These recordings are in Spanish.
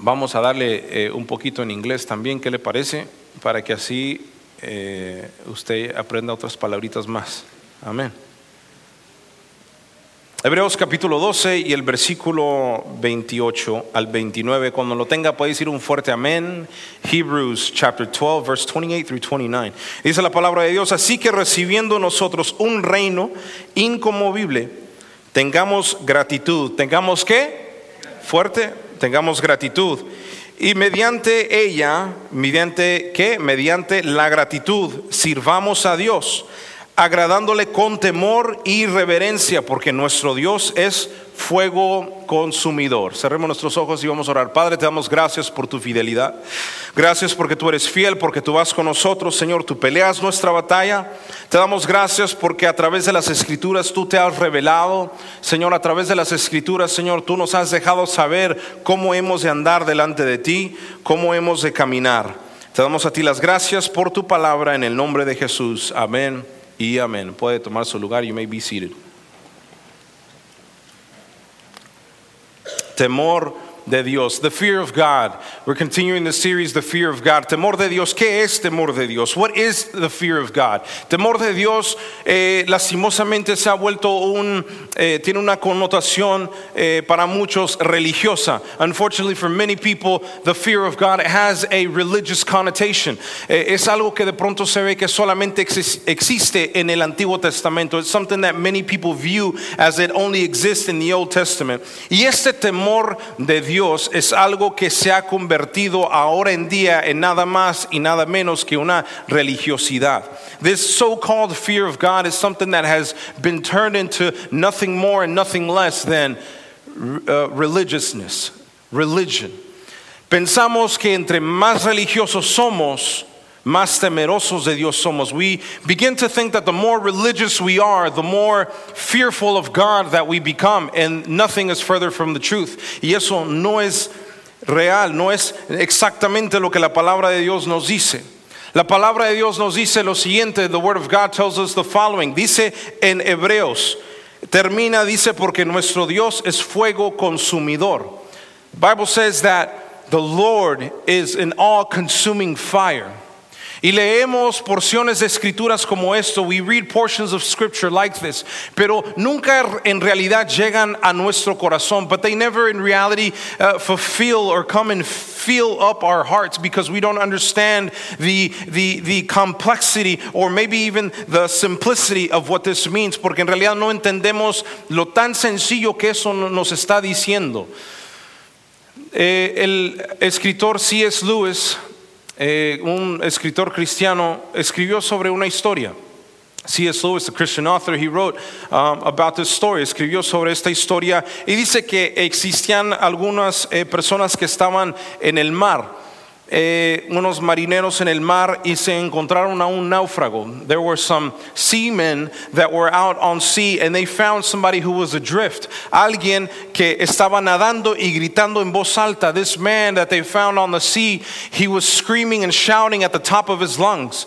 Vamos a darle eh, un poquito en inglés también, ¿qué le parece? Para que así eh, usted aprenda otras palabritas más. Amén. Hebreos capítulo 12 y el versículo 28 al 29. Cuando lo tenga puede decir un fuerte amén. Hebrews chapter 12, verse 28 through 29. Dice la palabra de Dios, así que recibiendo nosotros un reino inconmovible, tengamos gratitud. ¿Tengamos qué? Fuerte, tengamos gratitud. Y mediante ella, mediante qué? Mediante la gratitud, sirvamos a Dios agradándole con temor y reverencia, porque nuestro Dios es fuego consumidor. Cerremos nuestros ojos y vamos a orar. Padre, te damos gracias por tu fidelidad. Gracias porque tú eres fiel, porque tú vas con nosotros, Señor. Tú peleas nuestra batalla. Te damos gracias porque a través de las escrituras tú te has revelado. Señor, a través de las escrituras, Señor, tú nos has dejado saber cómo hemos de andar delante de ti, cómo hemos de caminar. Te damos a ti las gracias por tu palabra en el nombre de Jesús. Amén y amén. Puede tomar su lugar, you may be seated. Temor de Dios, the fear of God. We're continuing the series, the fear of God. Temor de Dios, ¿qué es temor de Dios? What is the fear of God? Temor de Dios, eh, lastimosamente se ha vuelto un, eh, tiene una connotación eh, para muchos religiosa. Unfortunately, for many people, the fear of God has a religious connotation. Eh, es algo que de pronto se ve que solamente exis- existe en el Antiguo Testamento. It's something that many people view as it only exists in the Old Testament. Y este temor de Dios es algo que se ha convertido ahora en día en nada más y nada menos que una religiosidad. This so-called fear of God is something that has been turned into nothing more and nothing less than uh, religiousness, religion. Pensamos que entre más religiosos somos, más temerosos de Dios somos. We begin to think that the more religious we are, the more fearful of God that we become, and nothing is further from the truth. Y eso no es real, no es exactamente lo que la palabra de Dios nos dice. La palabra de Dios nos dice lo siguiente, the word of God tells us the following. Dice en Hebreos, termina, dice, porque nuestro Dios es fuego consumidor. Bible says that the Lord is an all-consuming fire. Y leemos porciones de escrituras como esto, we read portions of scripture like this, pero nunca en realidad llegan a nuestro corazón, but they never in reality uh, fulfill or come and fill up our hearts because we don't understand the, the, the complexity or maybe even the simplicity of what this means, porque en realidad no entendemos lo tan sencillo que eso nos está diciendo. Eh, el escritor C.S. Lewis, eh, un escritor cristiano, escribió sobre una historia. C.S. Lewis, a Christian author, he wrote um, about this story, escribió sobre esta historia y dice que existían algunas eh, personas que estaban en el mar. Eh, unos marineros en el mar y se encontraron a un náufrago. There were some seamen that were out on sea and they found somebody who was adrift. Alguien que estaba nadando y gritando en voz alta. This man that they found on the sea, he was screaming and shouting at the top of his lungs.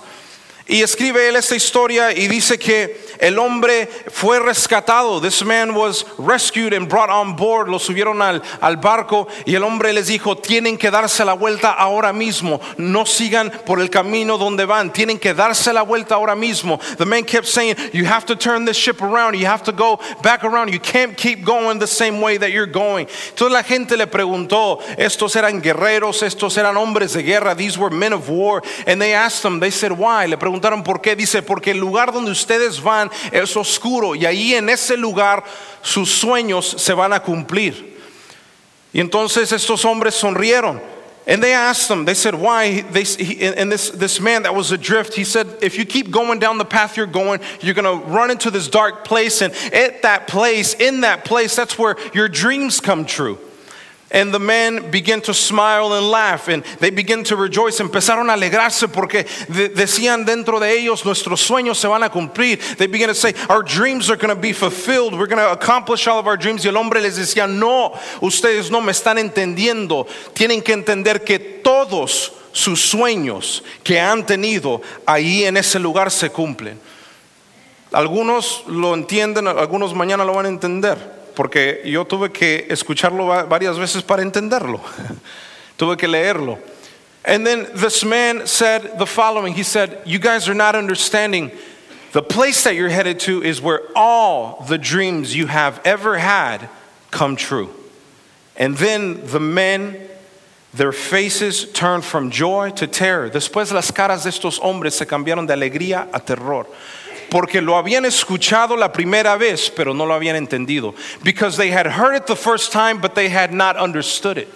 Y escribe él esta historia y dice que el hombre fue rescatado. This man was rescued and brought on board. Lo subieron al, al barco y el hombre les dijo, tienen que darse la vuelta ahora mismo. No sigan por el camino donde van. Tienen que darse la vuelta ahora mismo. The man kept saying, you have to turn this ship around. You have to go back around. You can't keep going the same way that you're going. Entonces la gente le preguntó, estos eran guerreros, estos eran hombres de guerra. These were men of war. And they asked them, they said, why? Le preguntaron por qué. Dice, porque el lugar donde ustedes van es oscuro y ahí en ese lugar sus sueños se van a cumplir. Y entonces estos hombres sonrieron. And they asked them, they said, why? They, he, and this, this man that was adrift, he said, if you keep going down the path you're going, you're going to run into this dark place. And at that place, in that place, that's where your dreams come true. And the men began to smile and laugh and they began to rejoice. Empezaron a alegrarse porque de- decían dentro de ellos, nuestros sueños se van a cumplir. They began to say, our dreams are going to be fulfilled. We're going to accomplish all of our dreams. Y el hombre les decía, no, ustedes no me están entendiendo. Tienen que entender que todos sus sueños que han tenido ahí en ese lugar se cumplen. Algunos lo entienden, algunos mañana lo van a entender, porque yo tuve que escucharlo va- varias veces para entenderlo. Tuve que leerlo. And then this man said the following He said, You guys are not understanding. The place that you're headed to is where all the dreams you have ever had come true. And then the men, their faces turned from joy to terror. Después las caras de estos hombres se cambiaron de alegría a terror. Porque lo habían escuchado la primera vez, pero no lo habían entendido. Because they had heard it the first time, but they had not understood it.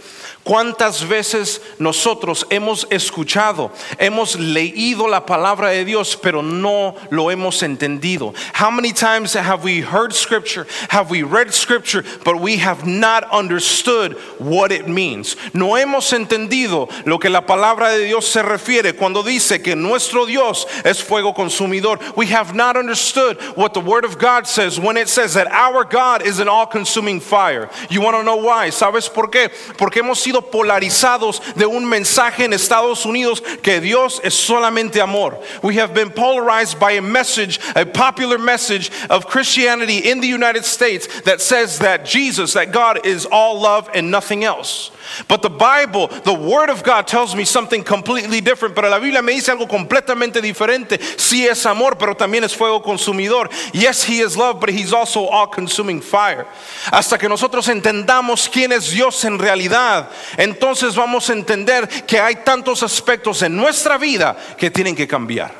¿Cuántas veces nosotros hemos escuchado, hemos leído la palabra de Dios, pero no lo hemos entendido? How many times have we heard scripture, have we read scripture, but we have not understood what it means? No hemos entendido lo que la palabra de Dios se refiere cuando dice que nuestro Dios es fuego consumidor. We have not understood what the word of God says when it says that our God is an all-consuming fire. You want to know why? ¿Sabes por qué? Porque hemos sido polarizados de un mensaje en Estados Unidos que Dios es solamente amor. We have been polarized by a message, a popular message of Christianity in the United States that says that Jesus, that God is all love and nothing else. But the Bible, the Word of God tells me something completely different. Pero la Biblia me dice algo completamente diferente. Sí es amor, pero también es fuego consumidor. Yes, He is love, but He's also all consuming fire. Hasta que nosotros entendamos quién es Dios en realidad, entonces vamos a entender que hay tantos aspectos en nuestra vida que tienen que cambiar.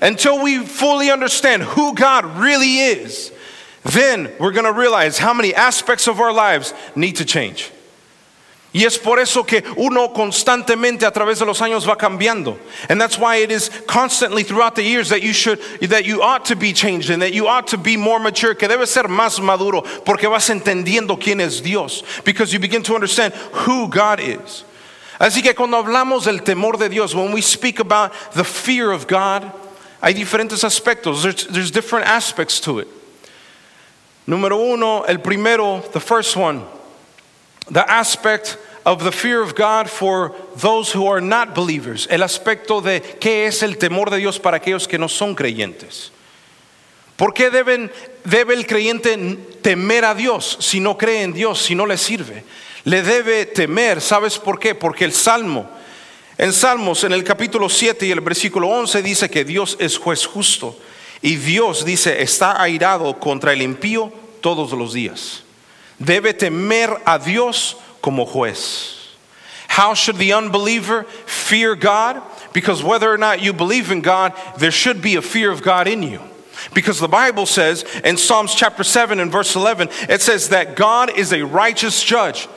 Until we fully understand who God really is, then we're going to realize how many aspects of our lives need to change. Y es por eso que uno constantemente a través de los años va cambiando. And that's why it is constantly throughout the years that you should that you ought to be changed and that you ought to be more mature, que debe ser más maduro porque vas entendiendo quién es Dios because you begin to understand who God is. Así que cuando hablamos del temor de Dios, when we speak about the fear of God, hay diferentes aspectos. There's, there's different aspects to it. Número uno, el primero, the first one the aspect of the fear of God for those who are not believers, el aspecto de qué es el temor de Dios para aquellos que no son creyentes. ¿Por qué debe el creyente temer a Dios si no cree en Dios, si no le sirve? Le debe temer, ¿sabes por qué? Porque el Salmo, en Salmos, en el capítulo 7 y el versículo 11 dice que Dios es juez justo. Y Dios dice, está airado contra el impío todos los días. Debe temer a Dios como juez. How should the unbeliever fear God? Because whether or not you believe in God, there should be a fear of God in you. Because the Bible says in Psalms chapter 7 and verse 11, it says that God is a righteous judge.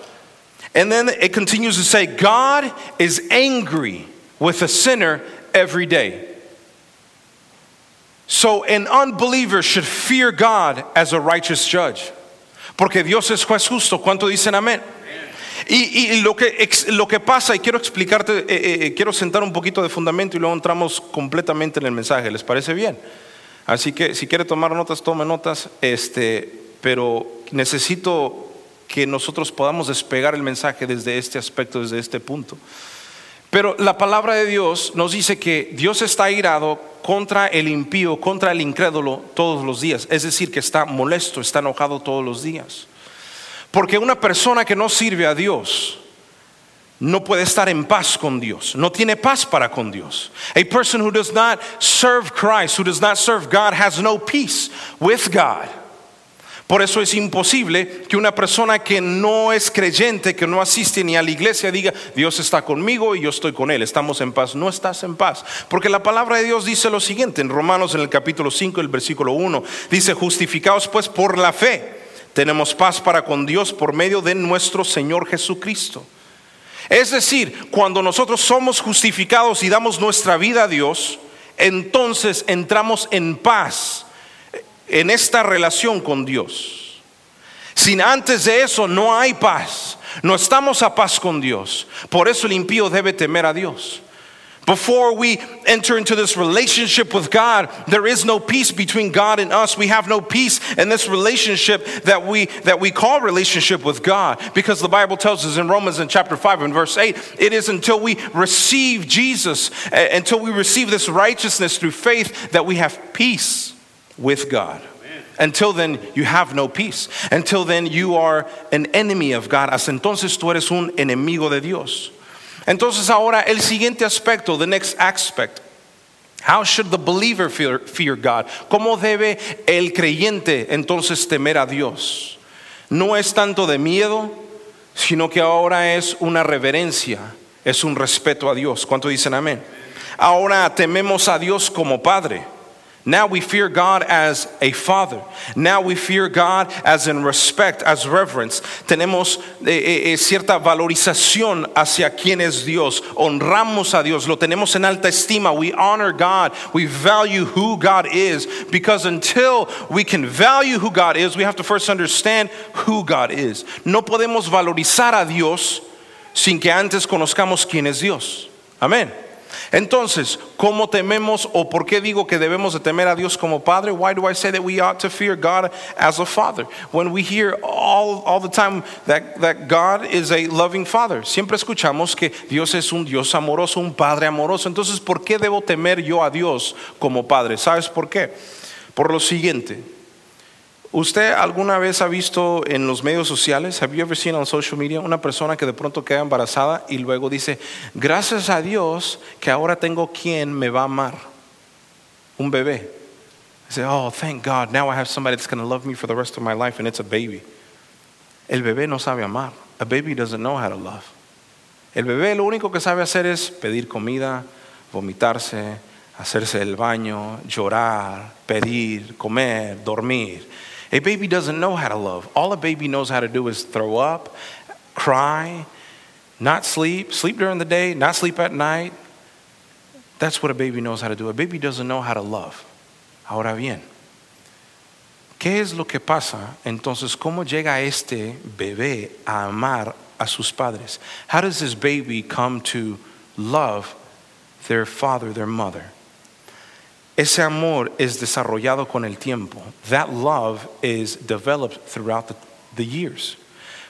And then it continues to say, God is angry with a sinner every day. So an unbeliever should fear God as a righteous judge. Porque Dios es juez justo. ¿Cuánto dicen amén? Y, y lo, que, lo, que, pasa, y quiero explicarte, eh, eh, quiero sentar un poquito de fundamento y luego entramos completamente en el mensaje. ¿Les parece bien? Así que si quiere tomar notas, tome notas. Este, pero necesito que nosotros podamos despegar el mensaje desde este aspecto, desde este punto. Pero la palabra de Dios nos dice que Dios está irado contra el impío, contra el incrédulo todos los días. Es decir, que está molesto, está enojado todos los días. Porque una persona que no sirve a Dios no puede estar en paz con Dios, no tiene paz para con Dios. A person who does not serve Christ, who does not serve God, has no peace with God. Por eso es imposible que una persona que no es creyente, que no asiste ni a la iglesia, diga, Dios está conmigo y yo estoy con Él, estamos en paz. No estás en paz. Porque la palabra de Dios dice lo siguiente, en Romanos en el capítulo 5, el versículo 1, dice, justificados pues por la fe, tenemos paz para con Dios por medio de nuestro Señor Jesucristo. Es decir, cuando nosotros somos justificados y damos nuestra vida a Dios, entonces entramos en paz en esta relación con Dios. Sin antes de eso no hay paz. No estamos a paz con Dios. Por eso el impío debe temer a Dios. Before we enter into this relationship with God, there is no peace between God and us. We have no peace in this relationship that we that we call relationship with God because the Bible tells us in Romans in chapter 5 and verse 8, it is until we receive Jesus, uh, until we receive this righteousness through faith that we have peace with God. Until then, you have no peace. Until then, you are an enemy of God. Hasta entonces tú eres un enemigo de Dios. Entonces ahora el siguiente aspecto, the next aspect. How should the believer fear, fear God? ¿Cómo debe el creyente entonces temer a Dios? No es tanto de miedo, sino que ahora es una reverencia, es un respeto a Dios. ¿Cuánto dicen amén? Ahora tememos a Dios como Padre. Now we fear God as a father. Now we fear God as in respect, as reverence. Tenemos eh, eh, cierta valorización hacia quién es Dios. Honramos a Dios. Lo tenemos en alta estima. We honor God. We value who God is. Because until we can value who God is, we have to first understand who God is. No podemos valorizar a Dios sin que antes conozcamos quién es Dios. Amén. Entonces, ¿cómo tememos o por qué digo que debemos de temer a Dios como Padre? Why do I say that we ought to fear God as a Father? When we hear all, all the time that, that God is a loving Father, siempre escuchamos que Dios es un Dios amoroso, un Padre amoroso. Entonces, ¿por qué debo temer yo a Dios como Padre? ¿Sabes por qué? Por lo siguiente. ¿Usted alguna vez ha visto en los medios sociales, have you ever seen on social media, una persona que de pronto queda embarazada y luego dice, gracias a Dios que ahora tengo quien me va a amar? Un bebé. Dice, oh, thank God, now I have somebody that's going to love me for the rest of my life and it's a baby. El bebé no sabe amar. A baby doesn't know how to love. El bebé lo único que sabe hacer es pedir comida, vomitarse, hacerse el baño, llorar, pedir, comer, dormir. A baby doesn't know how to love. All a baby knows how to do is throw up, cry, not sleep, sleep during the day, not sleep at night. That's what a baby knows how to do. A baby doesn't know how to love. Ahora bien, ¿qué es lo que pasa? Entonces, ¿cómo llega este bebé a amar a sus padres? How does this baby come to love their father, their mother? Ese amor es desarrollado con el tiempo. That love is developed throughout the, the years.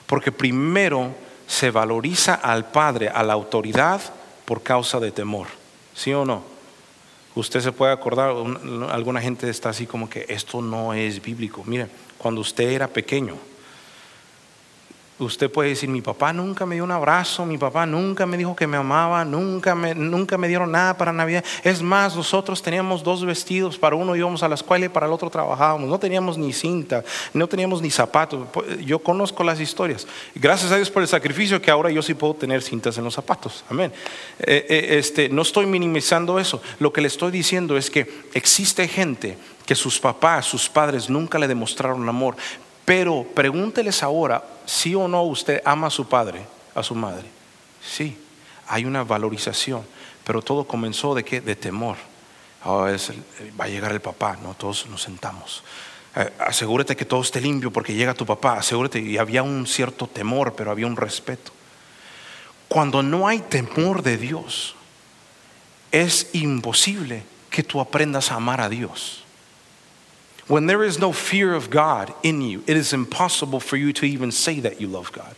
Porque primero se valoriza al padre, a la autoridad, por causa de temor. ¿Sí o no? Usted se puede acordar, un- alguna gente está así como que esto no es bíblico. Mire, cuando usted era pequeño, Usted puede decir, mi papá nunca me dio un abrazo, mi papá nunca me dijo que me amaba, nunca me, nunca me dieron nada para Navidad. Es más, nosotros teníamos dos vestidos, para uno íbamos a la escuela y para el otro trabajábamos. No teníamos ni cinta, no teníamos ni zapatos. Yo conozco las historias. Gracias a Dios por el sacrificio que ahora yo sí puedo tener cintas en los zapatos. Amén. Eh, eh, este, no estoy minimizando eso. Lo que le estoy diciendo es que existe gente que sus papás, sus padres nunca le demostraron amor. Pero pregúnteles ahora, si o no usted ama a su padre, a su madre. Sí, hay una valorización, pero todo comenzó de qué? De temor. Ah, es va a llegar el papá, no todos nos sentamos. Eh, asegúrate que todo esté limpio porque llega tu papá, asegúrate. Y había un cierto temor, pero había un respeto. Cuando no hay temor de Dios, es imposible que tú aprendas a amar a Dios. When there is no fear of God in you, it is impossible for you to even say that you love God.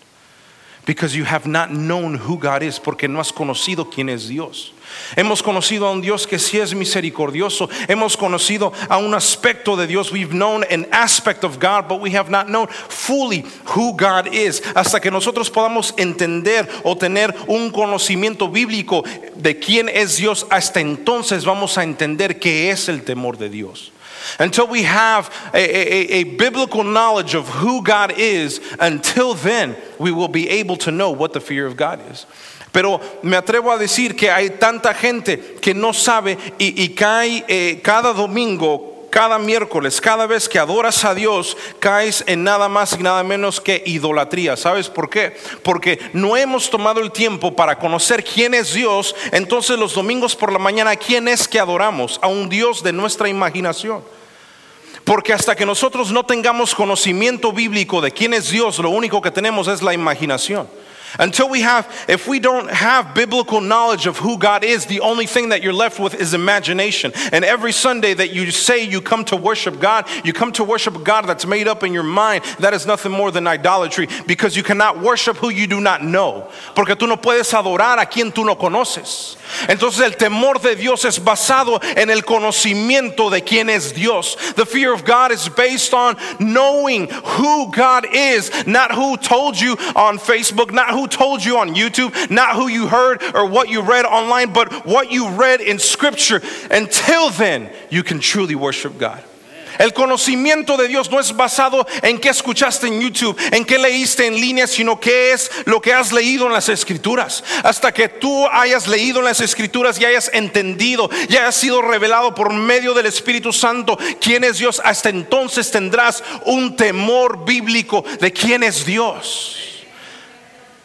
Because you have not known who God is, porque no has conocido quién es Dios. Hemos conocido a un Dios que sí es misericordioso. Hemos conocido a un aspecto de Dios. We've known an aspect of God, but we have not known fully who God is. Hasta que nosotros podamos entender o tener un conocimiento bíblico de quién es Dios, hasta entonces vamos a entender qué es el temor de Dios. Until we have a, a- a biblical knowledge of who God is, until then we will be able to know what the fear of God is. Pero me atrevo a decir que hay tanta gente que no sabe y, y cae eh, cada domingo, cada miércoles, cada vez que adoras a Dios, caes en nada más y nada menos que idolatría. ¿Sabes por qué? Porque no hemos tomado el tiempo para conocer quién es Dios. Entonces los domingos por la mañana, ¿quién es que adoramos? A un Dios de nuestra imaginación. Porque hasta que nosotros no tengamos conocimiento bíblico de quién es Dios, lo único que tenemos es la imaginación. Until we have, if we don't have biblical knowledge of who God is, the only thing that you're left with is imagination. And every Sunday that you say you come to worship God, you come to worship a God that's made up in your mind, that is nothing more than idolatry because you cannot worship who you do not know. Porque tú no puedes adorar a quien tú no conoces. Entonces el temor de Dios es basado en el conocimiento de quién es Dios. The fear of God is based on knowing who God is, not who told you on Facebook, not who told you on YouTube, not who you heard or what you read online, but what you read in Scripture. Until then, you can truly worship God. El conocimiento de Dios no es basado en qué escuchaste en YouTube, en qué leíste en línea, sino que es lo que has leído en las escrituras. Hasta que tú hayas leído en las escrituras y hayas entendido y hayas sido revelado por medio del Espíritu Santo quién es Dios, hasta entonces tendrás un temor bíblico de quién es Dios.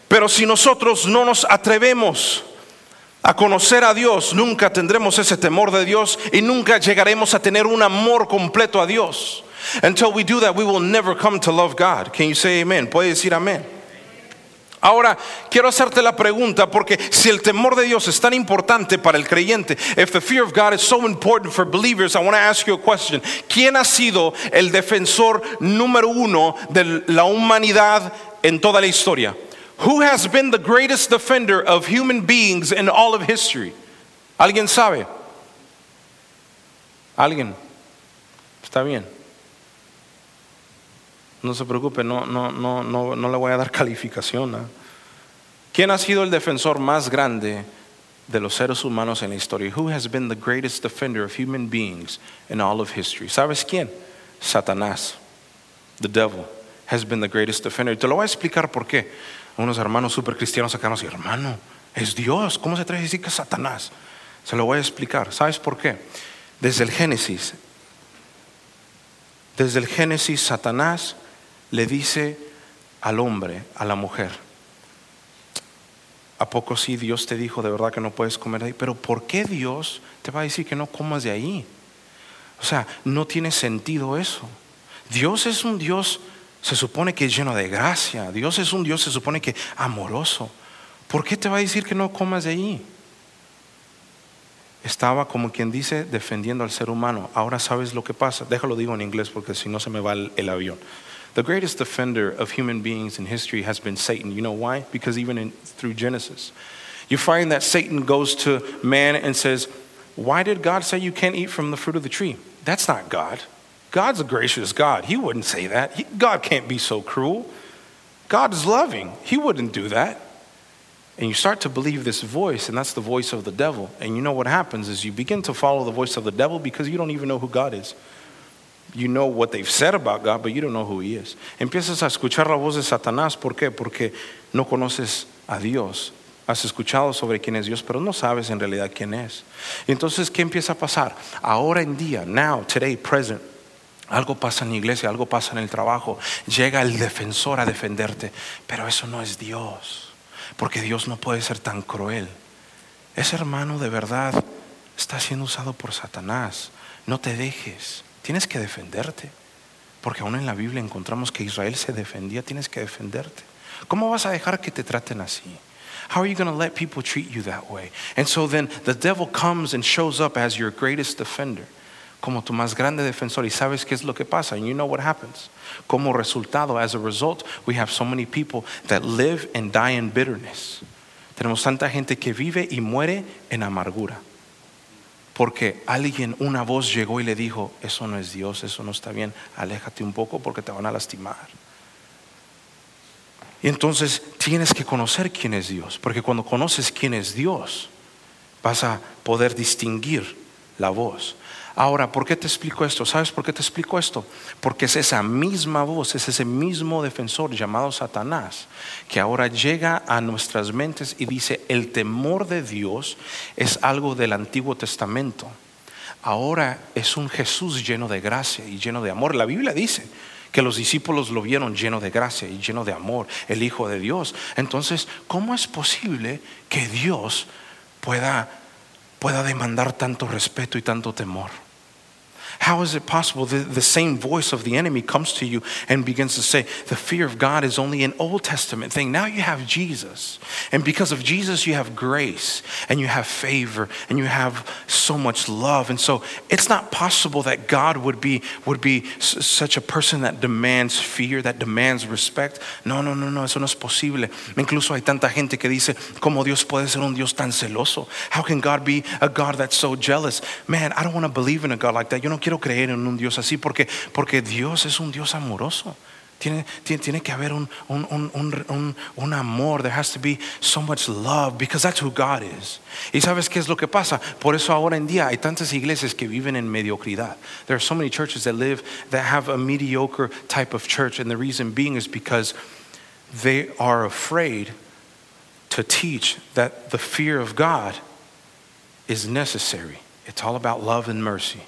Pero si nosotros no nos atrevemos a conocer a Dios, nunca tendremos ese temor de Dios y nunca llegaremos a tener un amor completo a Dios. Until we do that, we will never come to love God. Can you say amen? Puede decir amén. Ahora, quiero hacerte la pregunta porque si el temor de Dios es tan importante para el creyente, if the fear of God is so important for believers, I want to ask you a question. ¿Quién ha sido el defensor número uno de la humanidad en toda la historia? Who has been the greatest defender of human beings in all of history? ¿Alguien sabe? ¿Alguien? Está bien. No se preocupe, no, no, no, no, no le voy a dar calificación. ¿ah? ¿Quién ha sido el defensor más grande de los seres humanos en la historia? Who has been the greatest defender of human beings in all of history? ¿Sabes quién? Satanás. The devil has been the greatest defender. Te lo voy a explicar por qué. Unos hermanos super cristianos acá nos hermano, es Dios. ¿Cómo se atreve a decir que es Satanás? Se lo voy a explicar. ¿Sabes por qué? Desde el Génesis, desde el Génesis, Satanás le dice al hombre, a la mujer, ¿a poco sí Dios te dijo de verdad que no puedes comer de ahí? Pero ¿por qué Dios te va a decir que no comas de ahí? O sea, no tiene sentido eso. Dios es un Dios, se supone que es lleno de gracia. Dios es un Dios, se supone que amoroso. ¿Por qué te va a decir que no comas de ahí? Estaba como quien dice defendiendo al ser humano. Ahora sabes lo que pasa. Déjalo digo en inglés porque si no se me va el, avión. The greatest defender of human beings in history has been Satan. You know why? Because even through Genesis, you find that Satan goes to man and says, Why did God say you can't eat from the fruit of the tree? That's not God. God's a gracious God. He wouldn't say that. He, God can't be so cruel. God is loving. He wouldn't do that. And you start to believe this voice, and that's the voice of the devil. And you know what happens is you begin to follow the voice of the devil because you don't even know who God is. You know what they've said about God, but you don't know who He is. Empiezas a escuchar la voz de Satanás. ¿Por qué? Porque no conoces a Dios. Has escuchado sobre quién es Dios, pero no sabes en realidad quién es. Entonces, ¿qué empieza a pasar? Ahora en día, now, today, present. Algo pasa en la iglesia, algo pasa en el trabajo. Llega el defensor a defenderte, pero eso no es Dios, porque Dios no puede ser tan cruel. Ese hermano de verdad está siendo usado por Satanás. No te dejes. Tienes que defenderte. Porque aún en la Biblia encontramos que Israel se defendía, tienes que defenderte. ¿Cómo vas a dejar que te traten así? How are you going to let people treat you that way? And so then the devil comes and shows up as your greatest defender, como tu más grande defensor. Y sabes qué es lo que pasa? And you know what happens. Como resultado, as a result, we have so many people that live and die in bitterness. Tenemos tanta gente que vive y muere en amargura. Porque alguien, una voz llegó y le dijo, eso no es Dios, eso no está bien, aléjate un poco porque te van a lastimar. Y entonces tienes que conocer quién es Dios, porque cuando conoces quién es Dios, vas a poder distinguir la voz. Ahora, ¿por qué te explico esto? ¿Sabes por qué te explico esto? Porque es esa misma voz, es ese mismo defensor llamado Satanás, que ahora llega a nuestras mentes y dice, el temor de Dios es algo del Antiguo Testamento. Ahora es un Jesús lleno de gracia y lleno de amor. La Biblia dice que los discípulos lo vieron lleno de gracia y lleno de amor, el Hijo de Dios. Entonces, ¿cómo es posible que Dios pueda, pueda demandar tanto respeto y tanto temor? How is it possible that the same voice of the enemy comes to you and begins to say, the fear of God is only an Old Testament thing? Now you have Jesus. And because of Jesus, you have grace and you have favor and you have so much love. And so it's not possible that God would be, would be s- such a person that demands fear, that demands respect. No, no, no, no, eso no es posible. Incluso hay tanta gente que dice, ¿cómo Dios puede ser un Dios tan celoso? How can God be a God that's so jealous? Man, I don't want to believe in a God like that. Yo no quiero creer en un Dios así porque, porque Dios es un Dios amoroso. Tiene, tiene, tiene que haber un, un, un- un amor. There has to be so much love because that's who God is. Y sabes qué es lo que pasa? Por eso ahora en día hay tantas iglesias que viven en mediocridad. There are so many churches that live, that have a mediocre type of church. And the reason being is because they are afraid to teach that the fear of God is necessary. It's all about love and mercy.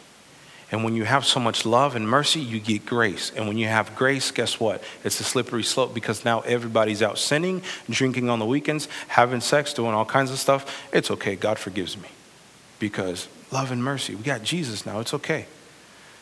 And when you have so much love and mercy, you get grace. And when you have grace, guess what? It's a slippery slope because now everybody's out sinning, drinking on the weekends, having sex, doing all kinds of stuff. It's okay. God forgives me because love and mercy. We got Jesus now. It's okay.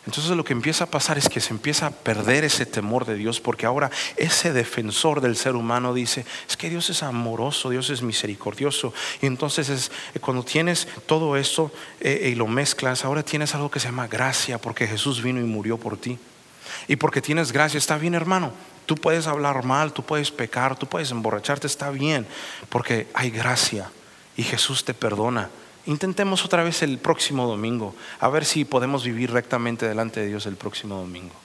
Entonces lo que empieza a pasar es que se empieza a perder ese temor de Dios porque ahora ese defensor del ser humano dice, es que Dios es amoroso, Dios es misericordioso. Y entonces es, eh, cuando tienes todo eso eh, y lo mezclas, ahora tienes algo que se llama gracia porque Jesús vino y murió por ti. Y porque tienes gracia, está bien hermano. Tú puedes hablar mal, tú puedes pecar, tú puedes emborracharte, está bien, porque hay gracia y Jesús te perdona. Intentemos otra vez el próximo domingo, a ver si podemos vivir rectamente delante de Dios el próximo domingo.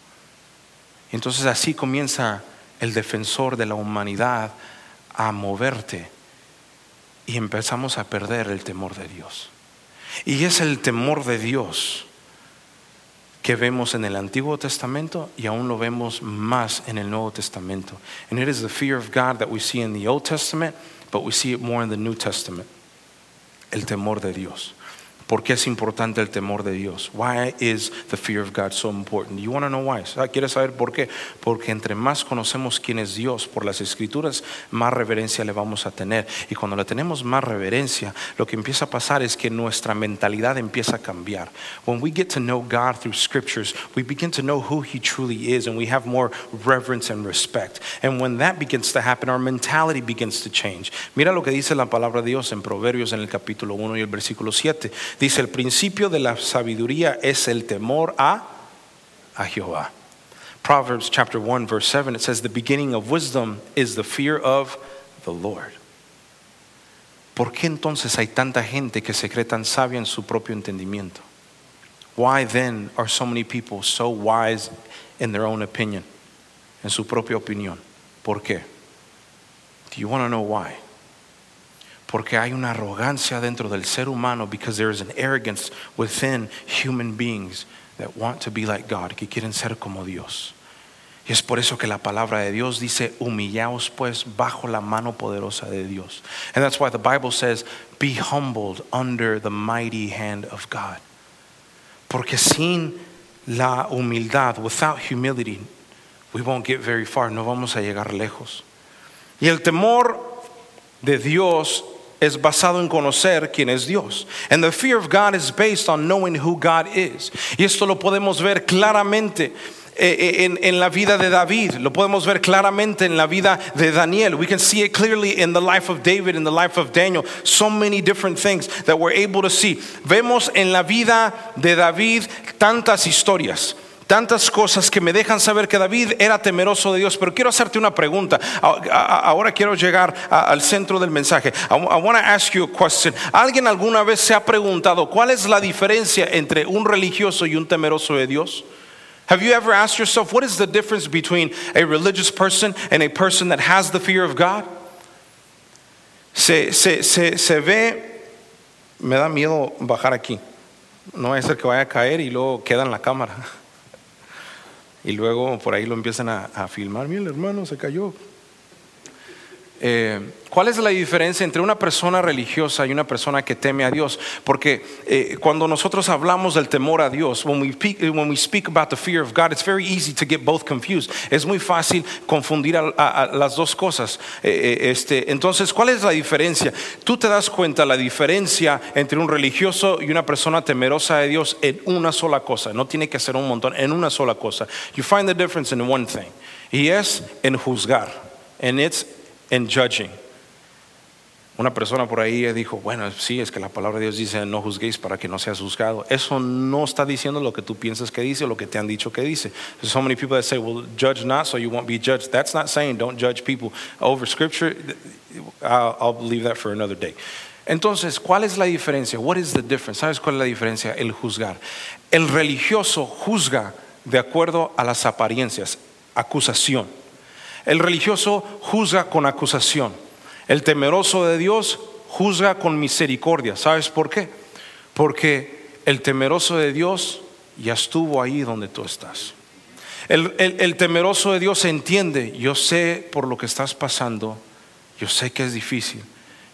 Entonces así comienza el defensor de la humanidad a moverte y empezamos a perder el temor de Dios. Y es el temor de Dios que vemos en el Antiguo Testamento y aún lo vemos más en el Nuevo Testamento. And it is the fear of God that we see in the Old Testament, but we see it more in the New Testament. El temor de Dios. ¿Por qué es importante el temor de Dios? Why is the fear of God so important? You want to know why? ¿Quieres saber por qué? Porque entre más conocemos quién es Dios por las escrituras, más reverencia le vamos a tener. Y cuando le tenemos más reverencia, lo que empieza a pasar es que nuestra mentalidad empieza a cambiar. When we get to know God through scriptures, we begin to know who he truly is and we have more reverence and respect. And when that begins to happen, our mentality begins to change. Mira lo que dice la palabra de Dios en Proverbios en el capítulo 1 y el versículo 7. Dice, el principio de la sabiduría es el temor a, a Jehová. Proverbs chapter 1 verse 7 it says the beginning of wisdom is the fear of the Lord. ¿Por qué entonces hay tanta gente que se cree tan sabia en su propio entendimiento? Why then are so many people so wise in their own opinion? En su propia opinión. ¿Por qué? Do you want to know why? Porque hay una arrogancia dentro del ser humano because there is an arrogance within human beings that want to be like God, que quieren ser como Dios. Y es por eso que la palabra de Dios dice, humillaos pues bajo la mano poderosa de Dios. And that's why the Bible says, be humbled under the mighty hand of God. Porque sin la humildad, without humility, we won't get very far, no vamos a llegar lejos. Y el temor de Dios es basado en conocer quién es Dios. And the fear of God is based on knowing who God is. Y esto lo podemos ver claramente eh, en, en la vida de David, lo podemos ver claramente en la vida de Daniel. We can see it clearly in the life of David, in the life of Daniel. So many different things that we're able to see. Vemos en la vida de David tantas historias. Tantas cosas que me dejan saber que David era temeroso de Dios, pero quiero hacerte una pregunta. Ahora quiero llegar al centro del mensaje. I, want to ask you a question. ¿Alguien alguna vez se ha preguntado cuál es la diferencia entre un religioso y un temeroso de Dios? Have you ever asked yourself what is the difference between a religious person and a person that has the fear of God? Se, ve, me da miedo bajar aquí. No a ser que vaya a caer y luego queda en la cámara. Y luego por ahí lo empiezan a, a filmar. Mira, el hermano se cayó. Eh, ¿Cuál es la diferencia entre una persona religiosa y una persona que teme a Dios? Porque eh, cuando nosotros hablamos del temor a Dios, when we, speak, when we speak about the fear of God, it's very easy to get both confused. Es muy fácil confundir a, a, a las dos cosas. Eh, eh, este, entonces, ¿cuál es la diferencia? Tú te das cuenta la diferencia entre un religioso y una persona temerosa de Dios en una sola cosa. No tiene que ser un montón, en una sola cosa. You find the difference in one thing. Y es en juzgar. And it's in judging. Una persona por ahí dijo, bueno, sí, es que la palabra de Dios dice, no juzguéis para que no seas juzgado. Eso no está diciendo lo que tú piensas que dice o lo que te han dicho que dice. There's so many people that say, well, judge not so you won't be judged. That's not saying don't judge people over scripture. I'll, I'll leave that for another day. Entonces, ¿cuál es la diferencia? What is the difference? ¿Sabes cuál es la diferencia? El juzgar. El religioso juzga de acuerdo a las apariencias, acusación. El religioso juzga con acusación. El temeroso de Dios juzga con misericordia. ¿Sabes por qué? Porque el temeroso de Dios ya estuvo ahí donde tú estás. El, el, temeroso de Dios entiende, yo sé por lo que estás pasando, yo sé que es difícil,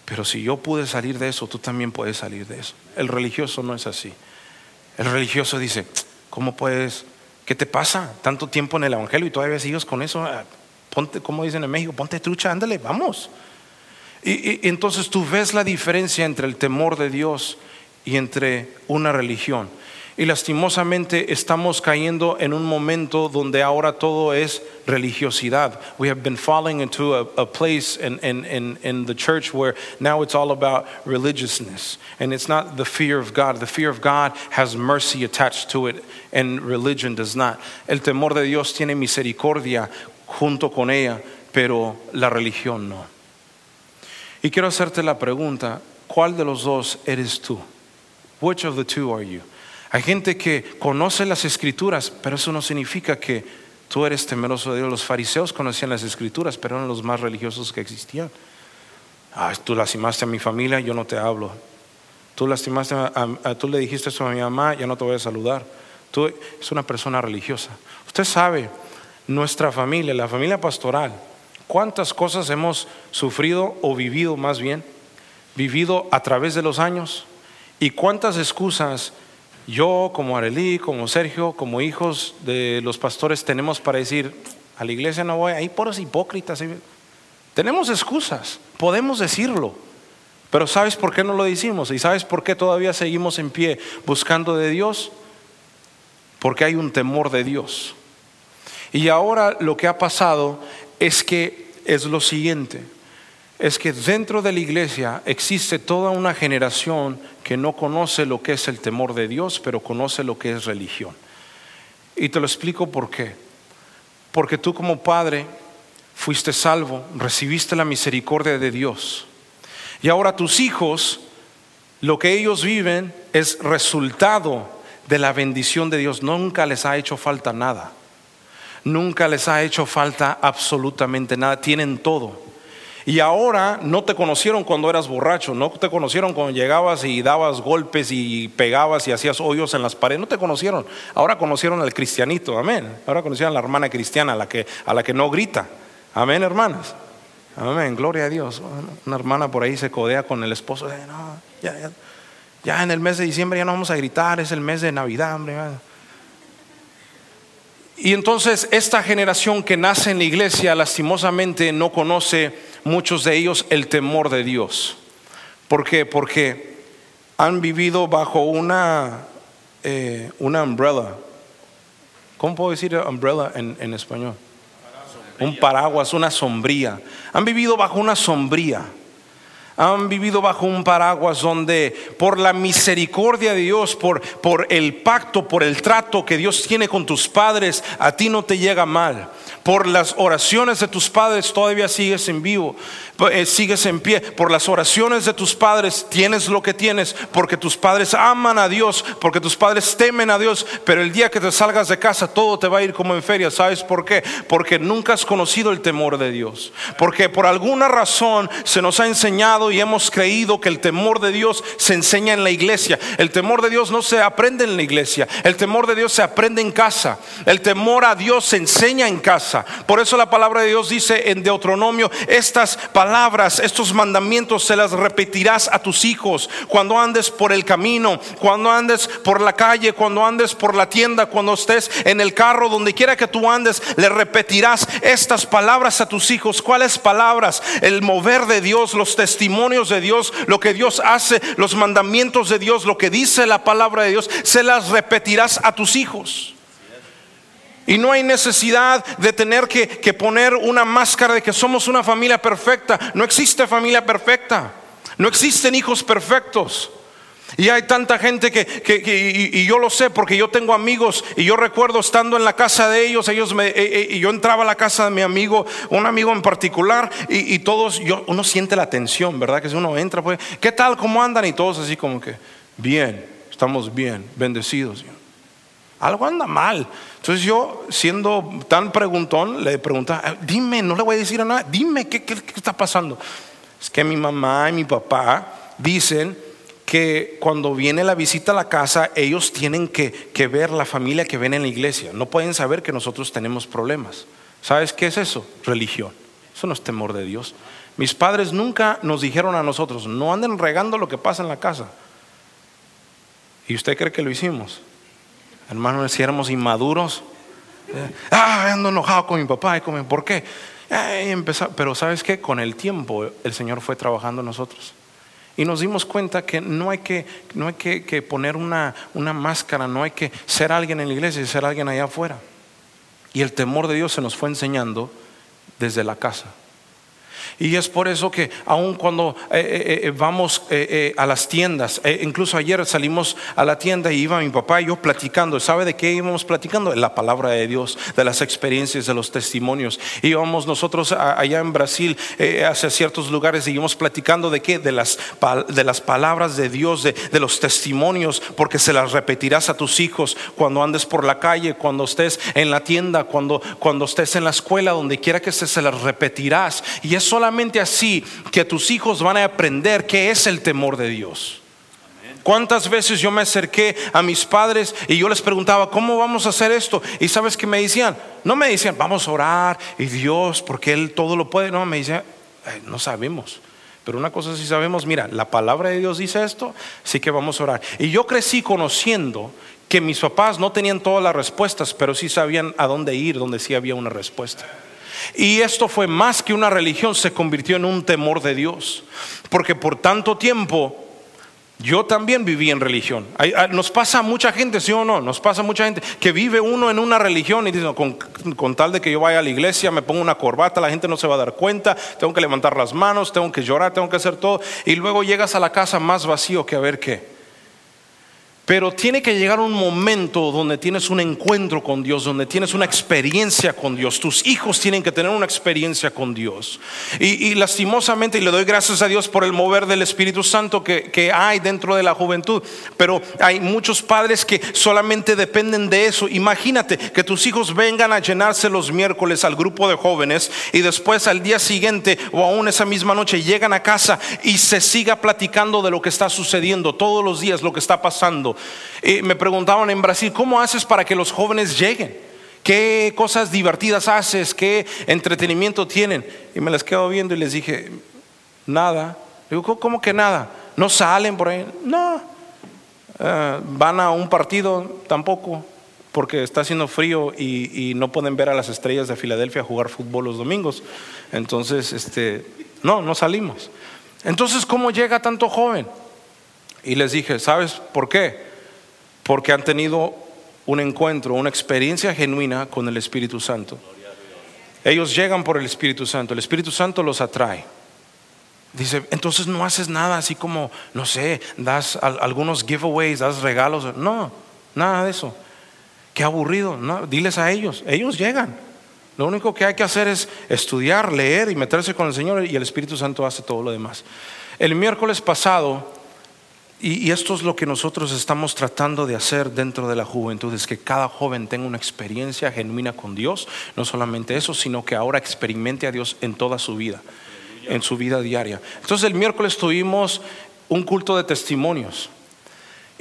pero si yo pude salir de eso, tú también puedes salir de eso. El religioso no es así. El religioso dice, ¿cómo puedes? ¿Qué te pasa? Tanto tiempo en el Evangelio y todavía sigues con eso. Ponte, como dicen en México, ponte trucha, ándale, vamos. Y, entonces tú ves la diferencia entre el temor de Dios y entre una religión. Y lastimosamente estamos cayendo en un momento donde ahora todo es religiosidad. We have been falling into a, place in the church where now it's all about religiousness. And it's not the fear of God. The fear of God has mercy attached to it, and religion does not. El temor de Dios tiene misericordia junto con ella, pero la religión no. Y quiero hacerte la pregunta, ¿cuál de los dos eres tú? Which of the two are you? Hay gente que conoce las escrituras, pero eso no significa que tú eres temeroso de Dios. Los fariseos conocían las escrituras, pero eran los más religiosos que existían. Ah, tú lastimaste a mi familia, yo no te hablo. Tú lastimaste, tú le dijiste eso a mi mamá, ya no te voy a saludar. Tú es una persona religiosa. Usted sabe, nuestra familia, la familia pastoral, cuántas cosas hemos sufrido o vivido más bien, vivido a través de los años y cuántas excusas yo como Arelí, como Sergio, como hijos de los pastores tenemos para decir, a la iglesia no voy, ahí por los hipócritas. Tenemos excusas, podemos decirlo, pero ¿sabes por qué no lo decimos? ¿Y sabes por qué todavía seguimos en pie buscando de Dios? Porque hay un temor de Dios. Y ahora lo que ha pasado es que es lo siguiente, es que dentro de la iglesia existe toda una generación que no conoce lo que es el temor de Dios, pero conoce lo que es religión. Y te lo explico por qué. Porque tú como padre fuiste salvo, recibiste la misericordia de Dios. Y ahora tus hijos, lo que ellos viven es resultado de la bendición de Dios. Nunca les ha hecho falta nada. Nunca les ha hecho falta absolutamente nada, tienen todo. Y ahora no te conocieron cuando eras borracho, no te conocieron cuando llegabas y dabas golpes y pegabas y hacías hoyos en las paredes, no te conocieron. Ahora conocieron al cristianito, amén. Ahora conocieron a la hermana cristiana, a la que, a la que no grita. Amén, hermanas. Amén, gloria a Dios. Una hermana por ahí se codea con el esposo. No, ya, ya, ya en el mes de diciembre ya no vamos a gritar, es el mes de Navidad, hombre. Y entonces esta generación que nace en la iglesia lastimosamente no conoce muchos de ellos el temor de Dios. ¿Por qué? Porque han vivido bajo una, eh, una umbrella. ¿Cómo puedo decir umbrella en, en español? Un paraguas, una sombría. Han vivido bajo una sombría han vivido bajo un paraguas donde por la misericordia de Dios, por, por el pacto, por el trato que Dios tiene con tus padres, a ti no te llega mal. Por las oraciones de tus padres todavía sigues en vivo, eh, sigues en pie. Por las oraciones de tus padres tienes lo que tienes, porque tus padres aman a Dios, porque tus padres temen a Dios. Pero el día que te salgas de casa todo te va a ir como en feria. ¿Sabes por qué? Porque nunca has conocido el temor de Dios. Porque por alguna razón se nos ha enseñado y hemos creído que el temor de Dios se enseña en la iglesia. El temor de Dios no se aprende en la iglesia. El temor de Dios se aprende en casa. El temor a Dios se enseña en casa. Por eso la palabra de Dios dice en Deuteronomio, estas palabras, estos mandamientos se las repetirás a tus hijos cuando andes por el camino, cuando andes por la calle, cuando andes por la tienda, cuando estés en el carro, donde quiera que tú andes, le repetirás estas palabras a tus hijos. ¿Cuáles palabras? El mover de Dios, los testimonios de Dios, lo que Dios hace, los mandamientos de Dios, lo que dice la palabra de Dios, se las repetirás a tus hijos. Y no hay necesidad de tener que, que, poner una máscara de que somos una familia perfecta. No existe familia perfecta. No existen hijos perfectos. Y hay tanta gente que, y, yo lo sé porque yo tengo amigos y yo recuerdo estando en la casa de ellos, ellos me, eh, eh, y yo entraba a la casa de mi amigo, un amigo en particular, y, todos, yo, uno siente la tensión, ¿verdad? Que si uno entra, pues, ¿qué tal? ¿Cómo andan? Y todos así como que, bien, estamos bien, bendecidos. Algo anda mal. Entonces yo, siendo tan preguntón, le preguntaba, dime, no le voy a decir a nada, dime, ¿qué, qué, qué está pasando? Es que mi mamá y mi papá dicen que cuando viene la visita a la casa, ellos tienen que, que, ver la familia que ven en la iglesia. No pueden saber que nosotros tenemos problemas. ¿Sabes qué es eso? Religión. Eso no es temor de Dios. Mis padres nunca nos dijeron a nosotros, no anden regando lo que pasa en la casa. ¿Y usted cree que lo hicimos? Hermanos, si éramos inmaduros. Eh, ah, ando enojado con mi papá y con mi, ¿por qué? Eh, pero sabes qué, con el tiempo el Señor fue trabajando en nosotros. Y nos dimos cuenta que no hay que, no hay que, poner una, una máscara, no hay que ser alguien en la iglesia y ser alguien allá afuera. Y el temor de Dios se nos fue enseñando desde la casa. Y es por eso que aun cuando eh, eh, eh, vamos a las tiendas, incluso ayer salimos a la tienda y iba mi papá y yo platicando, ¿sabe de qué íbamos platicando? La palabra de Dios, de las experiencias, de los testimonios. Íbamos nosotros allá en Brasil, hacia ciertos lugares, y íbamos platicando de qué? De las, de las palabras de Dios, de, de los testimonios, porque se las repetirás a tus hijos cuando andes por la calle, cuando estés en la tienda, cuando, cuando estés en la escuela, donde quiera que estés, se las repetirás. Y es solamente así que tus hijos van a aprender qué es el temor de Dios. ¿Cuántas veces yo me acerqué a mis padres y yo les preguntaba, ¿cómo vamos a hacer esto? Y sabes que me decían, no me decían, vamos a orar y Dios, porque Él todo lo puede. No, me decían, no sabemos. Pero una cosa sí sabemos, mira, la palabra de Dios dice esto, sí que vamos a orar. Y yo crecí conociendo que mis papás no tenían todas las respuestas, pero sí sabían a dónde ir, donde sí había una respuesta. Y esto fue más que una religión, se convirtió en un temor de Dios. Porque por tanto tiempo yo también viví en religión. Ah, nos pasa a mucha gente, sí o no, nos pasa a mucha gente que vive uno en una religión y dice, con, con, tal de que yo vaya a la iglesia, me pongo una corbata, la gente no se va a dar cuenta, tengo que levantar las manos, tengo que llorar, tengo que hacer todo. Y luego llegas a la casa más vacío que a ver qué. Pero tiene que llegar un momento donde tienes un encuentro con Dios, donde tienes una experiencia con Dios. Tus hijos tienen que tener una experiencia con Dios. Y, lastimosamente, y le doy gracias a Dios por el mover del Espíritu Santo que, que, hay dentro de la juventud, pero hay muchos padres que solamente dependen de eso. Imagínate que tus hijos vengan a llenarse los miércoles al grupo de jóvenes y después al día siguiente o aún esa misma noche llegan a casa y se siga platicando de lo que está sucediendo todos los días, lo que está pasando. Y me preguntaban en Brasil, ¿cómo haces para que los jóvenes lleguen? ¿Qué cosas divertidas haces? ¿Qué entretenimiento tienen? Y me las quedo viendo y les dije, nada. Digo, ¿cómo que nada? ¿No salen por ahí? No. Eh, ¿Van a un partido? Tampoco, porque está haciendo frío y, y, no pueden ver a las estrellas de Filadelfia jugar fútbol los domingos. Entonces, este, no, no salimos. Entonces, ¿cómo llega tanto joven? Y les dije, ¿sabes por qué? Porque han tenido un encuentro, una experiencia genuina con el Espíritu Santo. Ellos llegan por el Espíritu Santo, el Espíritu Santo los atrae. Dice, entonces no haces nada así como, no sé, das algunos giveaways, das regalos. No, nada de eso. Qué aburrido. No, diles a ellos, ellos llegan. Lo único que hay que hacer es estudiar, leer y meterse con el Señor y el Espíritu Santo hace todo lo demás. El miércoles pasado y, esto es lo que nosotros estamos tratando de hacer dentro de la juventud, es que cada joven tenga una experiencia genuina con Dios, no solamente eso, sino que ahora experimente a Dios en toda su vida, en su vida diaria. Entonces el miércoles tuvimos un culto de testimonios.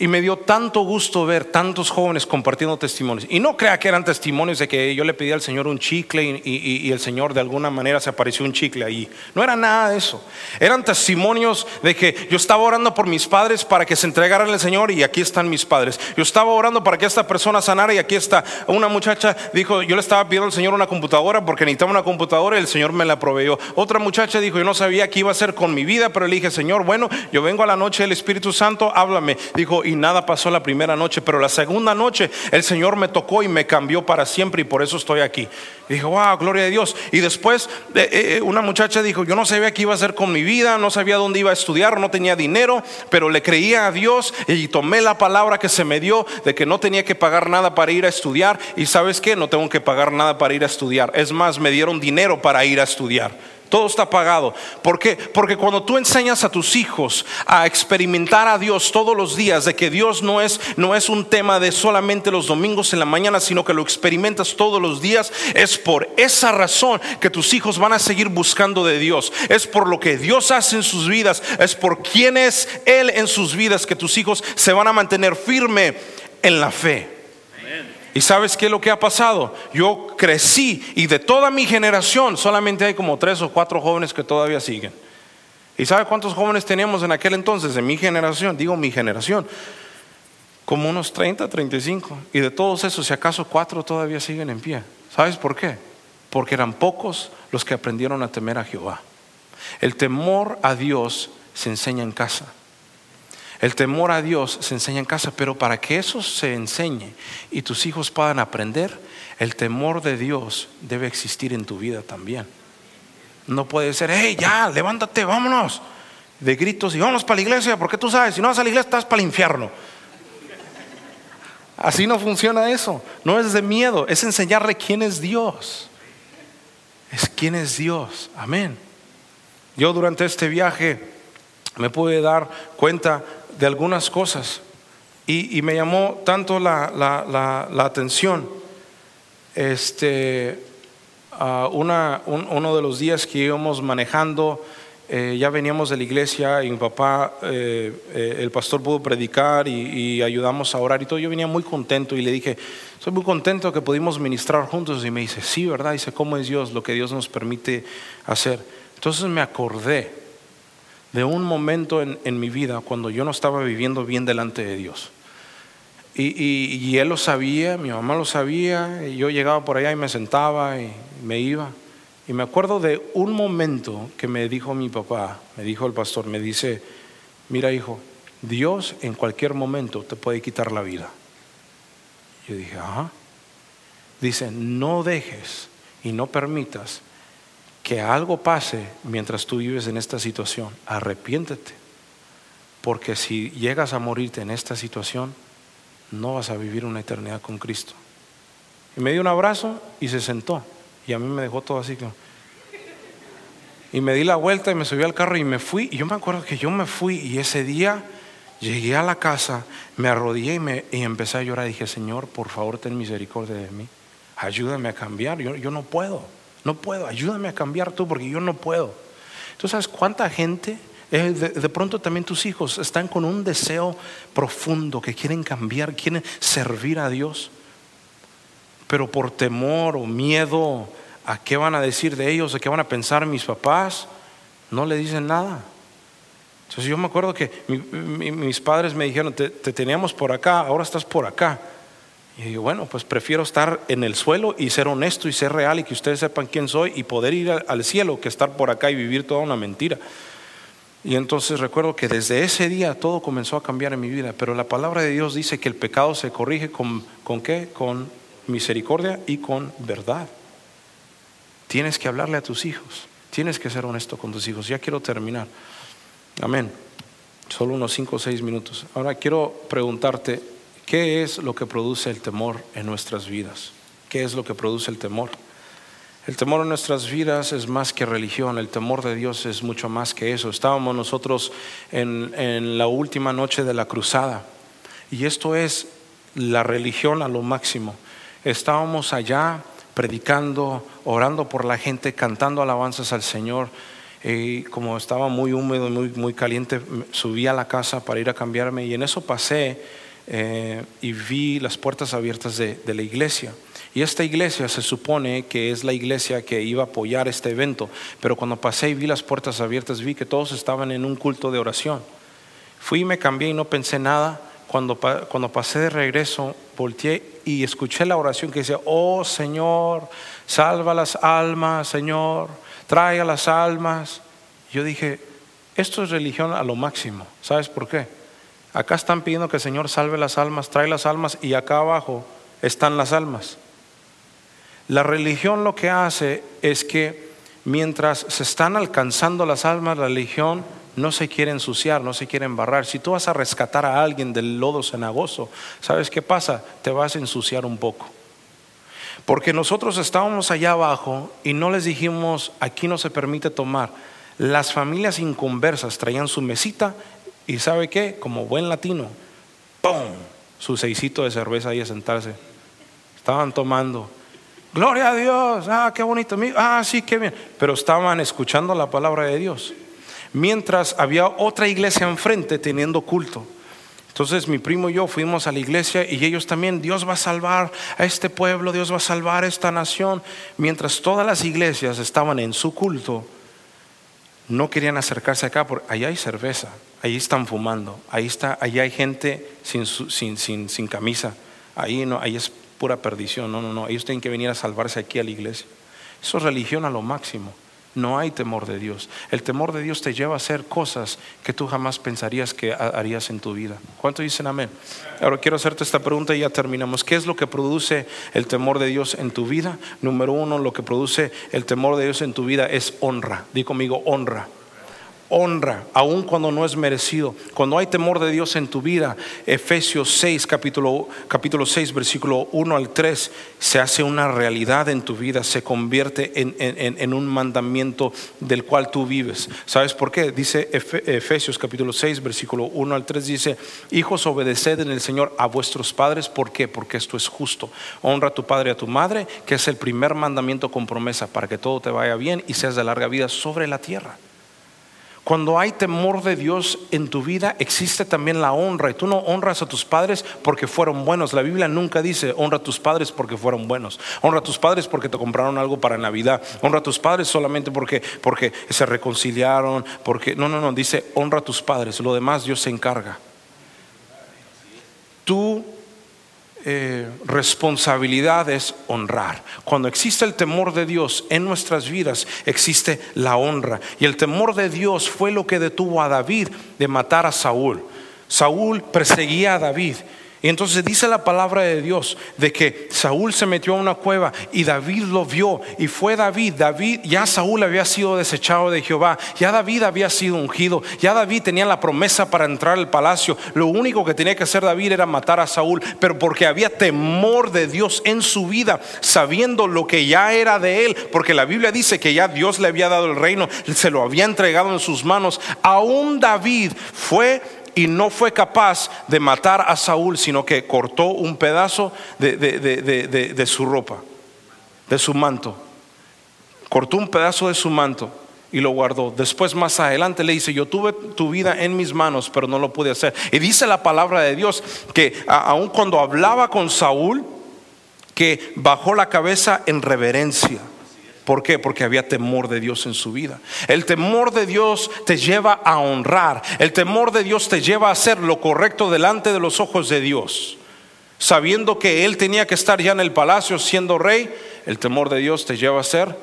Y me dio tanto gusto ver tantos jóvenes compartiendo testimonios. Y no crea que eran testimonios de que yo le pedí al Señor un chicle y, el Señor de alguna manera se apareció un chicle ahí. No era nada de eso. Eran testimonios de que yo estaba orando por mis padres para que se entregaran al Señor y aquí están mis padres. Yo estaba orando para que esta persona sanara y aquí está. Una muchacha dijo, yo le estaba pidiendo al Señor una computadora porque necesitaba una computadora y el Señor me la proveyó. Otra muchacha dijo, yo no sabía qué iba a hacer con mi vida, pero le dije, Señor, bueno, yo vengo a la noche del Espíritu Santo, háblame. Dijo, y nada pasó la primera noche, pero la segunda noche el Señor me tocó y me cambió para siempre y por eso estoy aquí. Y dije, wow, gloria a Dios. Y después eh, eh, una muchacha dijo, yo no sabía qué iba a hacer con mi vida, no sabía dónde iba a estudiar, no tenía dinero, pero le creía a Dios y tomé la palabra que se me dio de que no tenía que pagar nada para ir a estudiar. Y sabes qué, no tengo que pagar nada para ir a estudiar. Es más, me dieron dinero para ir a estudiar. Todo está pagado. ¿Por qué? Porque cuando tú enseñas a tus hijos a experimentar a Dios todos los días, de que Dios no es, no es un tema de solamente los domingos en la mañana, sino que lo experimentas todos los días, es por esa razón que tus hijos van a seguir buscando de Dios. Es por lo que Dios hace en sus vidas, es por quién es Él en sus vidas, que tus hijos se van a mantener firme en la fe. ¿Y sabes qué es lo que ha pasado? Yo crecí y de toda mi generación solamente hay como tres o cuatro jóvenes que todavía siguen. ¿Y sabe cuántos jóvenes teníamos en aquel entonces, de mi generación? Digo mi generación. Como unos 30, 35. Y de todos esos, si acaso cuatro todavía siguen en pie. ¿Sabes por qué? Porque eran pocos los que aprendieron a temer a Jehová. El temor a Dios se enseña en casa. El temor a Dios se enseña en casa, pero para que eso se enseñe y tus hijos puedan aprender, el temor de Dios debe existir en tu vida también. No puede ser, hey, ya, levántate, vámonos. De gritos y vámonos para la iglesia, porque tú sabes, si no vas a la iglesia estás para el infierno. Así no funciona eso. No es de miedo, es enseñarle quién es Dios. Es quién es Dios. Amén. Yo durante este viaje me pude dar cuenta de algunas cosas y, y me llamó tanto la, la- la- atención. Este, ah, una- un- uno de los días que íbamos manejando, eh, ya veníamos de la iglesia y mi papá, eh, eh, el pastor pudo predicar y, y ayudamos a orar y todo. Yo venía muy contento y le dije, soy muy contento que pudimos ministrar juntos. Y me dice, sí, ¿verdad? Dice, ¿cómo es Dios? Lo que Dios nos permite hacer. Entonces me acordé de un momento en, mi vida cuando yo no estaba viviendo bien delante de Dios. Y, y- y él lo sabía, mi mamá lo sabía, y yo llegaba por allá y me sentaba y me iba. Y me acuerdo de un momento que me dijo mi papá, me dijo el pastor, me dice, mira hijo, Dios en cualquier momento te puede quitar la vida. Yo dije, ajá. Dice, no dejes y no permitas que algo pase mientras tú vives en esta situación. Arrepiéntete. Porque si llegas a morirte en esta situación, no vas a vivir una eternidad con Cristo. Y me dio un abrazo y se sentó. Y a mí me dejó todo así. Y me di la vuelta y me subí al carro y me fui. Y yo me acuerdo que yo me fui y ese día llegué a la casa, me arrodillé y, me, y empecé a llorar. dije, Señor, por favor, ten misericordia de mí. Ayúdame a cambiar. Yo, yo no puedo. No puedo. Ayúdame a cambiar tú porque yo no puedo. ¿Tú sabes cuánta gente, eh, de, pronto también tus hijos están con un deseo profundo que quieren cambiar, quieren servir a Dios? Pero por temor o miedo a qué van a decir de ellos, a qué van a pensar mis papás, no le dicen nada. Entonces yo me acuerdo que mi- mi- mis padres me dijeron, te teníamos por acá, ahora estás por acá. Y digo, bueno, pues prefiero estar en el suelo y ser honesto y ser real y que ustedes sepan quién soy y poder ir al- al cielo que estar por acá y vivir toda una mentira. Y entonces recuerdo que desde ese día todo comenzó a cambiar en mi vida, pero la palabra de Dios dice que el pecado se corrige con, ¿con qué? Con misericordia y con verdad. Tienes que hablarle a tus hijos, tienes que ser honesto con tus hijos. Ya quiero terminar. Amén. Solo unos 5 o 6 minutos. Ahora quiero preguntarte, ¿qué es lo que produce el temor en nuestras vidas? ¿Qué es lo que produce el temor? El temor en nuestras vidas es más que religión, el temor de Dios es mucho más que eso. Estábamos nosotros en, en la última noche de la cruzada y esto es la religión a lo máximo. Estábamos allá predicando, orando por la gente, cantando alabanzas al Señor Y como estaba muy húmedo, muy, muy caliente, subí a la casa para ir a cambiarme y en eso pasé eh, y vi las puertas abiertas de, de la iglesia. Y esta iglesia se supone que es la iglesia que iba a apoyar este evento, pero cuando pasé y vi las puertas abiertas, vi que todos estaban en un culto de oración. Fui y me cambié y no pensé nada. Cuando, cuando pasé de regreso, volteé y escuché la oración que decía, oh Señor, salva las almas, Señor, traiga las almas. Yo dije, esto es religión a lo máximo. ¿Sabes por qué? Acá están pidiendo que el Señor salve las almas, trae las almas y acá abajo están las almas. La religión lo que hace es que mientras se están alcanzando las almas, la religión no se quiere ensuciar, no se quiere embarrar. Si tú vas a rescatar a alguien del lodo cenagoso, ¿sabes qué pasa? Te vas a ensuciar un poco. Porque nosotros estábamos allá abajo y no les dijimos, aquí no se permite tomar. Las familias inconversas traían su mesita y ¿sabe qué? Como buen latino, ¡pum! Su seisito de cerveza ahí a sentarse. Estaban tomando. Gloria a Dios, ah, qué bonito, ah, sí, qué bien. Pero estaban escuchando la palabra de Dios. Mientras había otra iglesia enfrente teniendo culto. Entonces mi primo y yo fuimos a la iglesia y ellos también, Dios va a salvar a este pueblo, Dios va a salvar a esta nación. Mientras todas las iglesias estaban en su culto, no querían acercarse acá porque allá hay cerveza, ahí están fumando, ahí está, allá hay gente sin, sin, sin, sin camisa, ahí no, ahí es pura perdición, no, no, no, ellos tienen que venir a salvarse aquí a la iglesia. Eso es religión a lo máximo. No hay temor de Dios. El temor de Dios te lleva a hacer cosas que tú jamás pensarías que ha- harías en tu vida. ¿Cuánto dicen amén? Ahora quiero hacerte esta pregunta y ya terminamos. ¿Qué es lo que produce el temor de Dios en tu vida? Número uno, lo que produce el temor de Dios en tu vida es honra. Di conmigo, honra honra, aun cuando no es merecido. Cuando hay temor de Dios en tu vida, Efesios 6, capítulo, capítulo 6, versículo 1 al 3, se hace una realidad en tu vida, se convierte en, en- en- un mandamiento del cual tú vives. ¿Sabes por qué? Dice Efe- Efesios capítulo 6, versículo 1 al 3, dice, hijos, obedeced en el Señor a vuestros padres. ¿Por qué? Porque esto es justo. Honra a tu padre y a tu madre, que es el primer mandamiento con promesa para que todo te vaya bien y seas de larga vida sobre la tierra. Cuando hay temor de Dios en tu vida, existe también la honra. Y tú no honras a tus padres porque fueron buenos. La Biblia nunca dice honra a tus padres porque fueron buenos. Honra a tus padres porque te compraron algo para Navidad. Honra a tus padres solamente porque, porque se reconciliaron. Porque no, no, no. Dice honra a tus padres. Lo demás Dios se encarga. Tu eh, responsabilidad es honrar. Cuando existe el temor de Dios en nuestras vidas, existe la honra. Y el temor de Dios fue lo que detuvo a David de matar a Saúl. Saúl perseguía a David. Y entonces dice la palabra de Dios de que Saúl se metió a una cueva y David lo vio y fue David. David, ya Saúl había sido desechado de Jehová, ya David había sido ungido, ya David tenía la promesa para entrar al palacio. Lo único que tenía que hacer David era matar a Saúl, pero porque había temor de Dios en su vida, sabiendo lo que ya era de él, porque la Biblia dice que ya Dios le había dado el reino, se lo había entregado en sus manos. Aún David fue y no fue capaz de matar a Saúl, sino que cortó un pedazo de, de- de- de- su ropa, de su manto. Cortó un pedazo de su manto y lo guardó. Después más adelante le dice, yo tuve tu vida en mis manos, pero no lo pude hacer. Y dice la palabra de Dios que aun cuando hablaba con Saúl, que bajó la cabeza en reverencia. ¿Por qué? Porque había temor de Dios en su vida. El temor de Dios te lleva a honrar. El temor de Dios te lleva a hacer lo correcto delante de los ojos de Dios. Sabiendo que Él tenía que estar ya en el palacio siendo rey, el temor de Dios te lleva a hacer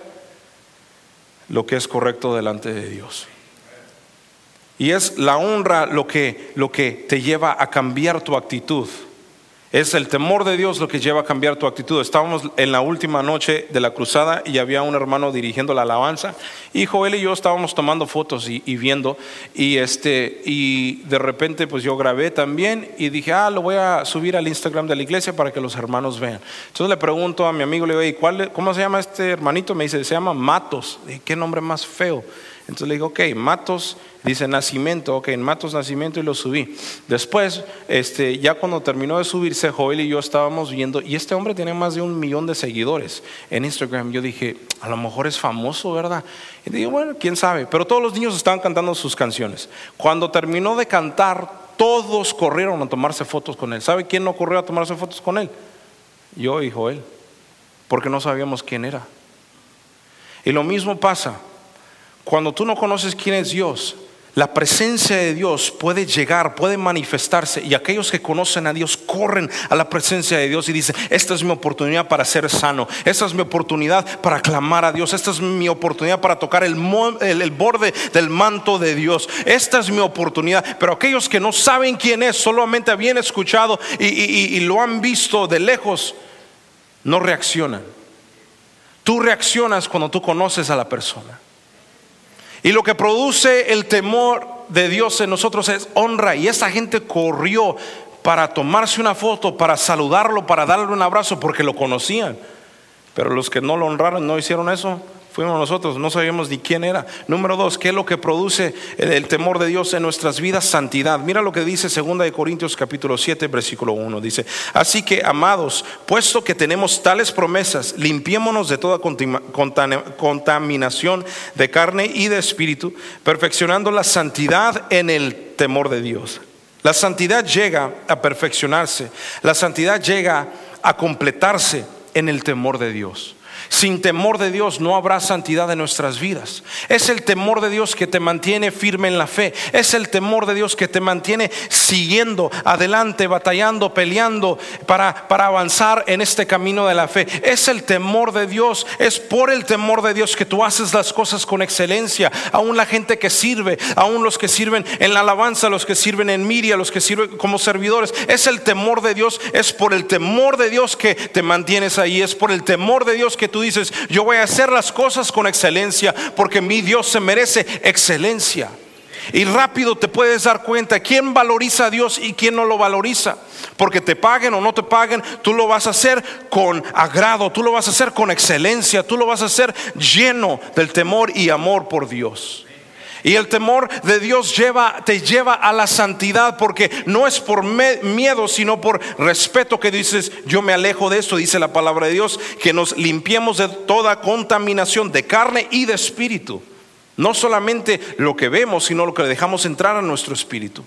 lo que es correcto delante de Dios. Y es la honra lo que, lo que te lleva a cambiar tu actitud. Es el temor de Dios lo que lleva a cambiar tu actitud. Estábamos en la última noche de la cruzada y había un hermano dirigiendo la alabanza. Y Joel y yo estábamos tomando fotos y, viendo. Y, este, y de repente pues yo grabé también y dije, ah, lo voy a subir al Instagram de la iglesia para que los hermanos vean. Entonces le pregunto a mi amigo, le digo, "Ey, ¿cuál, ¿cómo se llama este hermanito? Me dice, se llama Matos. ¿Qué nombre más feo? Entonces le digo, ok, Matos, dice nacimiento, ok, en Matos nacimiento y lo subí. Después, este, ya cuando terminó de subirse, Joel y yo estábamos viendo, y este hombre tiene más de un millón de seguidores en Instagram. Yo dije, a lo mejor es famoso, ¿verdad? Y digo, bueno, quién sabe, pero todos los niños estaban cantando sus canciones. Cuando terminó de cantar, todos corrieron a tomarse fotos con él. ¿Sabe quién no corrió a tomarse fotos con él? Yo y Joel, porque no sabíamos quién era. Y lo mismo pasa cuando tú no conoces quién es Dios, la presencia de Dios puede llegar, puede manifestarse y aquellos que conocen a Dios corren a la presencia de Dios y dicen, esta es mi oportunidad para ser sano, esta es mi oportunidad para clamar a Dios, esta es mi oportunidad para tocar el, borde del manto de Dios, esta es mi oportunidad. Pero aquellos que no saben quién es, solamente habían escuchado y lo han visto de lejos, no reaccionan. Tú reaccionas cuando tú conoces a la persona. Y lo que produce el temor de Dios en nosotros es honra. Y esa gente corrió para tomarse una foto, para saludarlo, para darle un abrazo, porque lo conocían. Pero los que no lo honraron, no hicieron eso, fuimos nosotros, no sabíamos ni quién era. Número dos, ¿qué es lo que produce el, temor de Dios en nuestras vidas? Santidad. Mira lo que dice 2 de Corintios capítulo 7, versículo 1. Dice, así que amados, puesto que tenemos tales promesas, limpiémonos de toda contaminación de carne y de espíritu, perfeccionando la santidad en el temor de Dios. La santidad llega a perfeccionarse, la santidad llega a completarse en el temor de Dios. Sin temor de Dios no habrá santidad en nuestras vidas. Es el temor de Dios que te mantiene firme en la fe. Es el temor de Dios que te mantiene siguiendo adelante, batallando, peleando para, para avanzar en este camino de la fe. Es el temor de Dios. Es por el temor de Dios que tú haces las cosas con excelencia. Aún la gente que sirve, aún los que sirven en la alabanza, los que sirven en Miria, los que sirven como servidores. Es el temor de Dios. Es por el temor de Dios que te mantienes ahí. Es por el temor de Dios que tú dices, yo voy a hacer las cosas con excelencia porque mi Dios se merece excelencia. Y rápido te puedes dar cuenta quién valoriza a Dios y quién no lo valoriza. Porque te paguen o no te paguen, tú lo vas a hacer con agrado, tú lo vas a hacer con excelencia, tú lo vas a hacer lleno del temor y amor por Dios. Y el temor de Dios te lleva a la santidad porque no es por miedo, sino por respeto que dices, yo me alejo de esto, dice la palabra de Dios, que nos limpiemos de toda contaminación de carne y de espíritu. No solamente lo que vemos, sino lo que dejamos entrar a nuestro espíritu.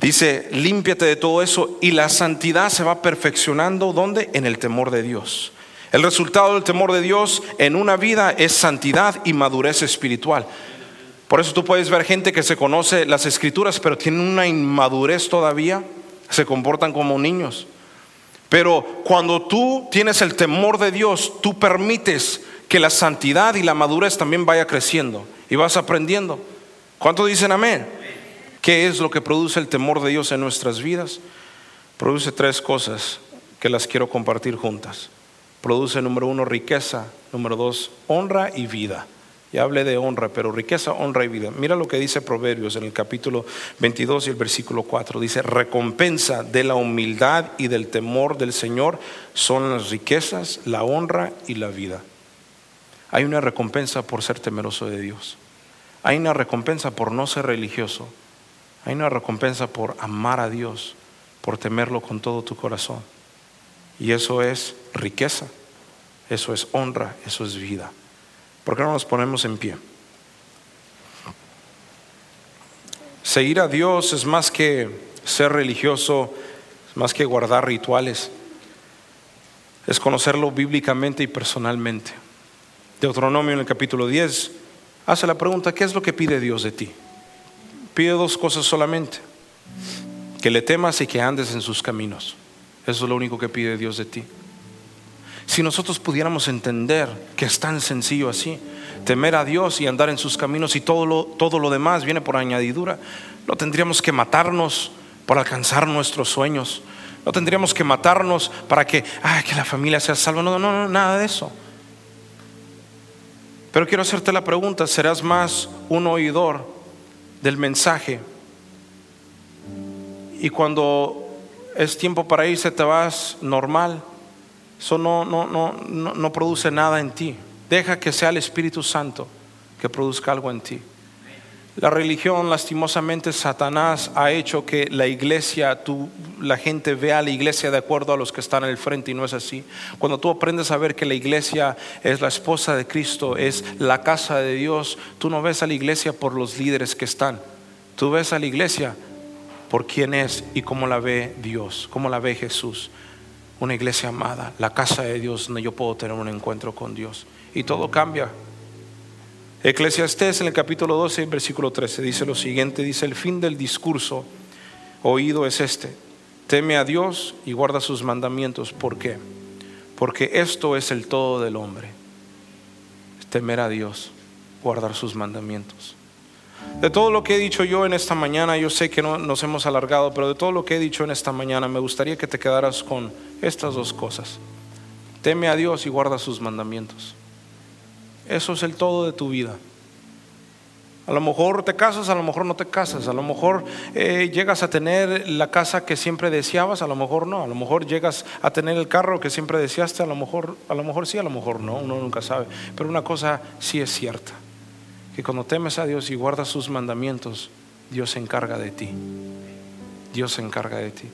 Dice, límpiate de todo eso y la santidad se va perfeccionando, ¿dónde? En el temor de Dios. El resultado del temor de Dios en una vida es santidad y madurez espiritual. Por eso tú puedes ver gente que se conoce las escrituras, pero tienen una inmadurez todavía, se comportan como niños. Pero cuando tú tienes el temor de Dios, tú permites que la santidad y la madurez también vaya creciendo y vas aprendiendo. ¿Cuánto dicen amén? ¿Qué es lo que produce el temor de Dios en nuestras vidas? Produce tres cosas que las quiero compartir juntas. Produce, número uno, riqueza, número dos, honra y vida. Ya hablé de honra, pero riqueza, honra y vida. Mira lo que dice Proverbios en el capítulo 22 y el versículo 4. Dice, recompensa de la humildad y del temor del Señor son las riquezas, la honra y la vida. Hay una recompensa por ser temeroso de Dios. Hay una recompensa por no ser religioso. Hay una recompensa por amar a Dios, por temerlo con todo tu corazón. Y eso es riqueza, eso es honra, eso es vida. ¿Por qué no nos ponemos en pie? Seguir a Dios es más que ser religioso, es más que guardar rituales, es conocerlo bíblicamente y personalmente. Deuteronomio en el capítulo 10 hace la pregunta, ¿qué es lo que pide Dios de ti? Pide dos cosas solamente, que le temas y que andes en sus caminos. Eso es lo único que pide Dios de ti. Si nosotros pudiéramos entender que es tan sencillo así, temer a Dios y andar en sus caminos y todo lo, todo lo demás viene por añadidura, no tendríamos que matarnos por alcanzar nuestros sueños. No tendríamos que matarnos para que, que la familia sea salva. No, no, no, nada de eso. Pero quiero hacerte la pregunta, ¿serás más un oidor del mensaje? Y cuando es tiempo para irse te vas normal eso no, no, no, no, produce nada en ti. Deja que sea el Espíritu Santo que produzca algo en ti. La religión, lastimosamente, Satanás ha hecho que la iglesia, tú, la gente vea a la iglesia de acuerdo a los que están en el frente y no es así. Cuando tú aprendes a ver que la iglesia es la esposa de Cristo, es la casa de Dios, tú no ves a la iglesia por los líderes que están. Tú ves a la iglesia por quién es y cómo la ve Dios, cómo la ve Jesús. Una iglesia amada, la casa de Dios donde yo puedo tener un encuentro con Dios. Y todo cambia Eclesiastés en el capítulo 12, versículo 13, dice lo siguiente, dice, el fin del discurso oído es este, teme a Dios y guarda sus mandamientos. ¿Por qué? Porque esto es el todo del hombre, temer a Dios, guardar sus mandamientos. De todo lo que he dicho yo en esta mañana, yo sé que no nos hemos alargado, pero de todo lo que he dicho en esta mañana, me gustaría que te quedaras con estas dos cosas. Teme a Dios y guarda sus mandamientos. Eso es el todo de tu vida. A lo mejor te casas, a lo mejor no te casas, a lo mejor eh, llegas a tener la casa que siempre deseabas, a lo mejor no, a lo mejor llegas a tener el carro que siempre deseaste, a lo mejor, a lo mejor sí, a lo mejor no, uno nunca sabe. Pero una cosa sí es cierta, que cuando temes a Dios y guardas sus mandamientos, Dios se encarga de ti. Dios se encarga de ti.